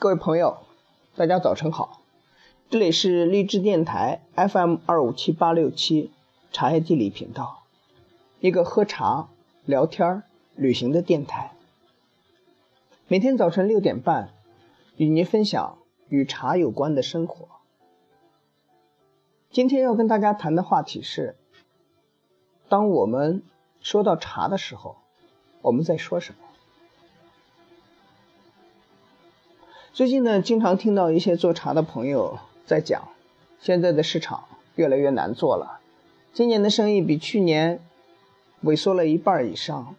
各位朋友，大家早晨好，这里是励志电台 FM 二五七八六七茶叶地理频道，一个喝茶、聊天、旅行的电台。每天早晨六点半，与您分享与茶有关的生活。今天要跟大家谈的话题是：当我们说到茶的时候，我们在说什么？最近呢，经常听到一些做茶的朋友在讲，现在的市场越来越难做了，今年的生意比去年萎缩了一半以上，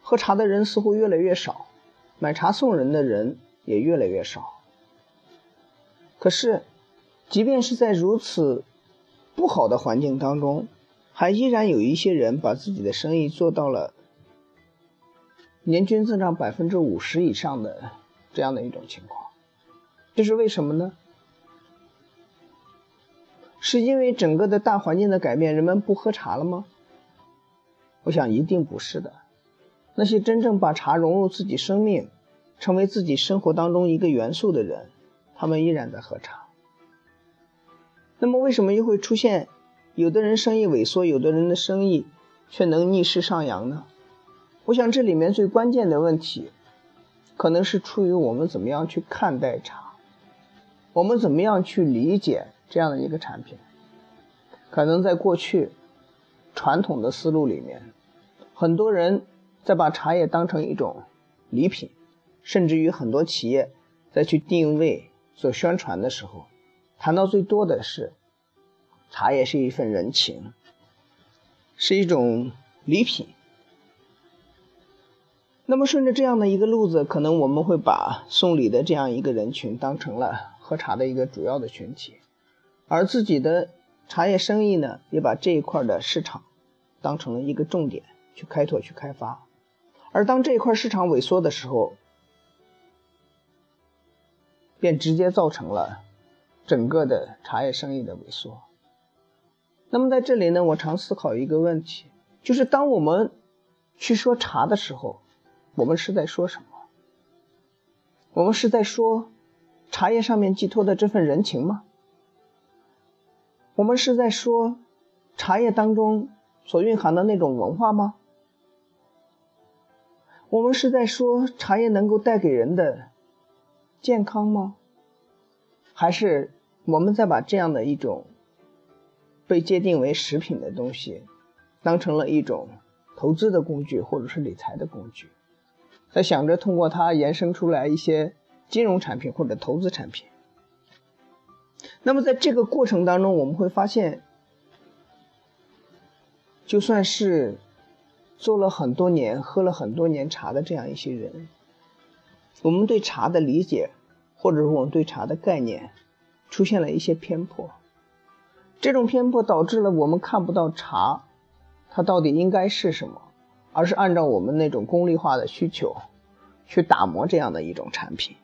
喝茶的人似乎越来越少，买茶送人的人也越来越少。可是，即便是在如此不好的环境当中，还依然有一些人把自己的生意做到了年均增长百分之五十以上的。这样的一种情况，这是为什么呢？是因为整个的大环境的改变，人们不喝茶了吗？我想一定不是的。那些真正把茶融入自己生命，成为自己生活当中一个元素的人，他们依然在喝茶。那么，为什么又会出现有的人生意萎缩，有的人的生意却能逆势上扬呢？我想这里面最关键的问题。可能是出于我们怎么样去看待茶，我们怎么样去理解这样的一个产品。可能在过去传统的思路里面，很多人在把茶叶当成一种礼品，甚至于很多企业在去定位做宣传的时候，谈到最多的是茶叶是一份人情，是一种礼品。那么顺着这样的一个路子，可能我们会把送礼的这样一个人群当成了喝茶的一个主要的群体，而自己的茶叶生意呢，也把这一块的市场当成了一个重点去开拓、去开发。而当这一块市场萎缩的时候，便直接造成了整个的茶叶生意的萎缩。那么在这里呢，我常思考一个问题，就是当我们去说茶的时候，我们是在说什么？我们是在说茶叶上面寄托的这份人情吗？我们是在说茶叶当中所蕴含的那种文化吗？我们是在说茶叶能够带给人的健康吗？还是我们在把这样的一种被界定为食品的东西，当成了一种投资的工具，或者是理财的工具？在想着通过它延伸出来一些金融产品或者投资产品。那么在这个过程当中，我们会发现，就算是做了很多年、喝了很多年茶的这样一些人，我们对茶的理解，或者说我们对茶的概念，出现了一些偏颇。这种偏颇导致了我们看不到茶，它到底应该是什么。而是按照我们那种功利化的需求，去打磨这样的一种产品。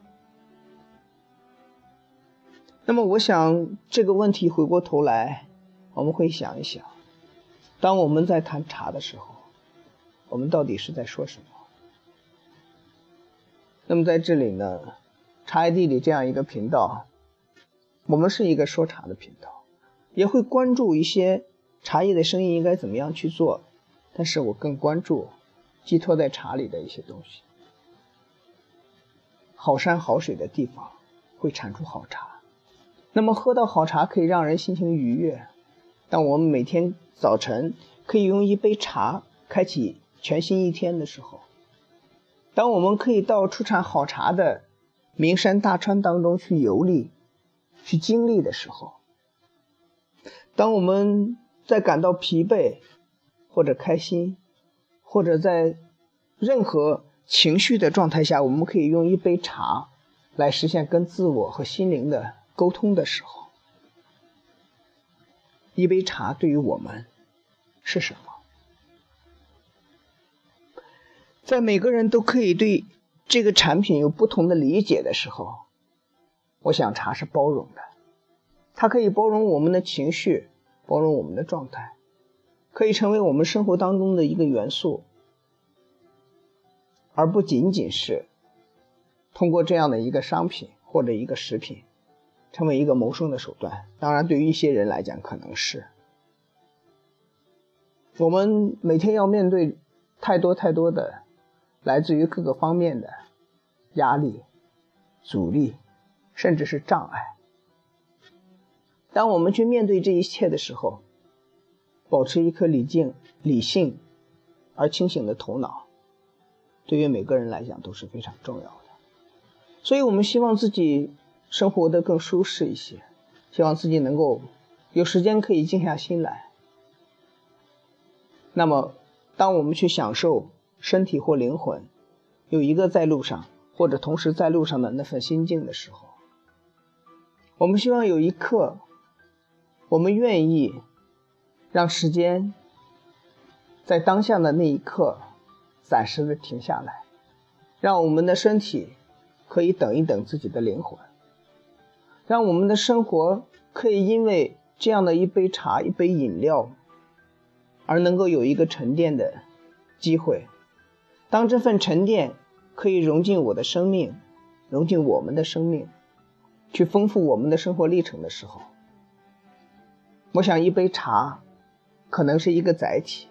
那么，我想这个问题回过头来，我们会想一想：当我们在谈茶的时候，我们到底是在说什么？那么在这里呢，茶叶地理这样一个频道，我们是一个说茶的频道，也会关注一些茶叶的生意应该怎么样去做。但是我更关注寄托在茶里的一些东西。好山好水的地方会产出好茶，那么喝到好茶可以让人心情愉悦。当我们每天早晨可以用一杯茶开启全新一天的时候，当我们可以到出产好茶的名山大川当中去游历、去经历的时候，当我们在感到疲惫。或者开心，或者在任何情绪的状态下，我们可以用一杯茶来实现跟自我和心灵的沟通的时候，一杯茶对于我们是什么？在每个人都可以对这个产品有不同的理解的时候，我想茶是包容的，它可以包容我们的情绪，包容我们的状态。可以成为我们生活当中的一个元素，而不仅仅是通过这样的一个商品或者一个食品，成为一个谋生的手段。当然，对于一些人来讲，可能是。我们每天要面对太多太多的来自于各个方面的压力、阻力，甚至是障碍。当我们去面对这一切的时候，保持一颗理性、理性而清醒的头脑，对于每个人来讲都是非常重要的。所以，我们希望自己生活的更舒适一些，希望自己能够有时间可以静下心来。那么，当我们去享受身体或灵魂有一个在路上，或者同时在路上的那份心境的时候，我们希望有一刻，我们愿意让时间在当下的那一刻暂时的停下来，让我们的身体可以等一等自己的灵魂，让我们的生活可以因为这样的一杯茶、一杯饮料。而能够有一个沉淀的机会，当这份沉淀可以融进我的生命，融进我们的生命，去丰富我们的生活历程的时候，我想一杯茶可能是一个载体，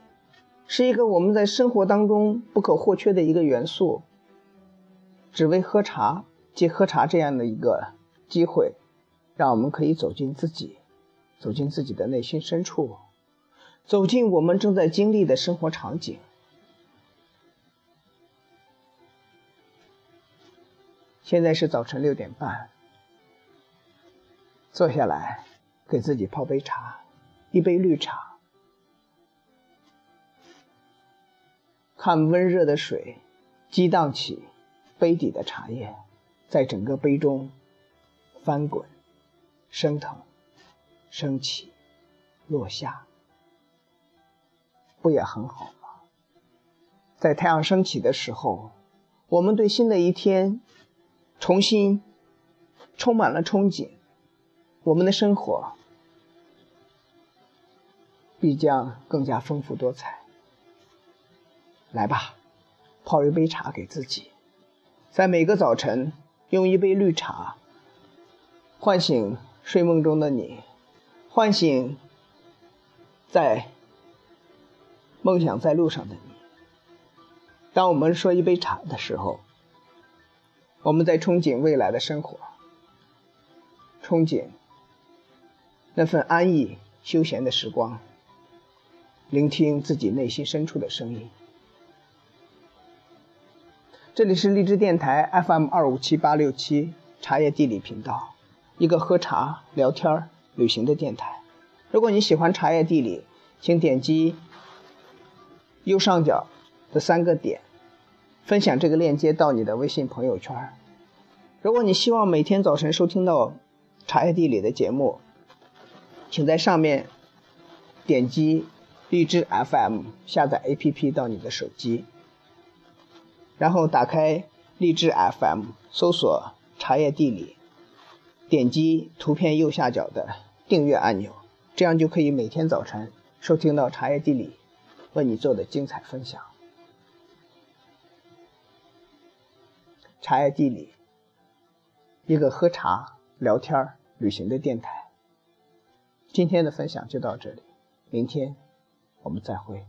是一个我们在生活当中不可或缺的一个元素。只为喝茶，借喝茶这样的一个机会，让我们可以走进自己，走进自己的内心深处。走进我们正在经历的生活场景。现在是早晨六点半，坐下来，给自己泡杯茶，一杯绿茶，看温热的水激荡起杯底的茶叶，在整个杯中翻滚、升腾、升起、落下。不也很好吗？在太阳升起的时候，我们对新的一天重新充满了憧憬，我们的生活必将更加丰富多彩。来吧，泡一杯茶给自己，在每个早晨用一杯绿茶唤醒睡梦中的你，唤醒在。梦想在路上的你。当我们说一杯茶的时候，我们在憧憬未来的生活，憧憬那份安逸休闲的时光，聆听自己内心深处的声音。这里是荔枝电台 FM 二五七八六七茶叶地理频道，一个喝茶、聊天、旅行的电台。如果你喜欢茶叶地理，请点击。右上角的三个点，分享这个链接到你的微信朋友圈。如果你希望每天早晨收听到茶叶地理的节目，请在上面点击荔枝 FM 下载 APP 到你的手机，然后打开荔枝 FM，搜索茶叶地理，点击图片右下角的订阅按钮，这样就可以每天早晨收听到茶叶地理。为你做的精彩分享，茶叶地理，一个喝茶、聊天、旅行的电台。今天的分享就到这里，明天我们再会。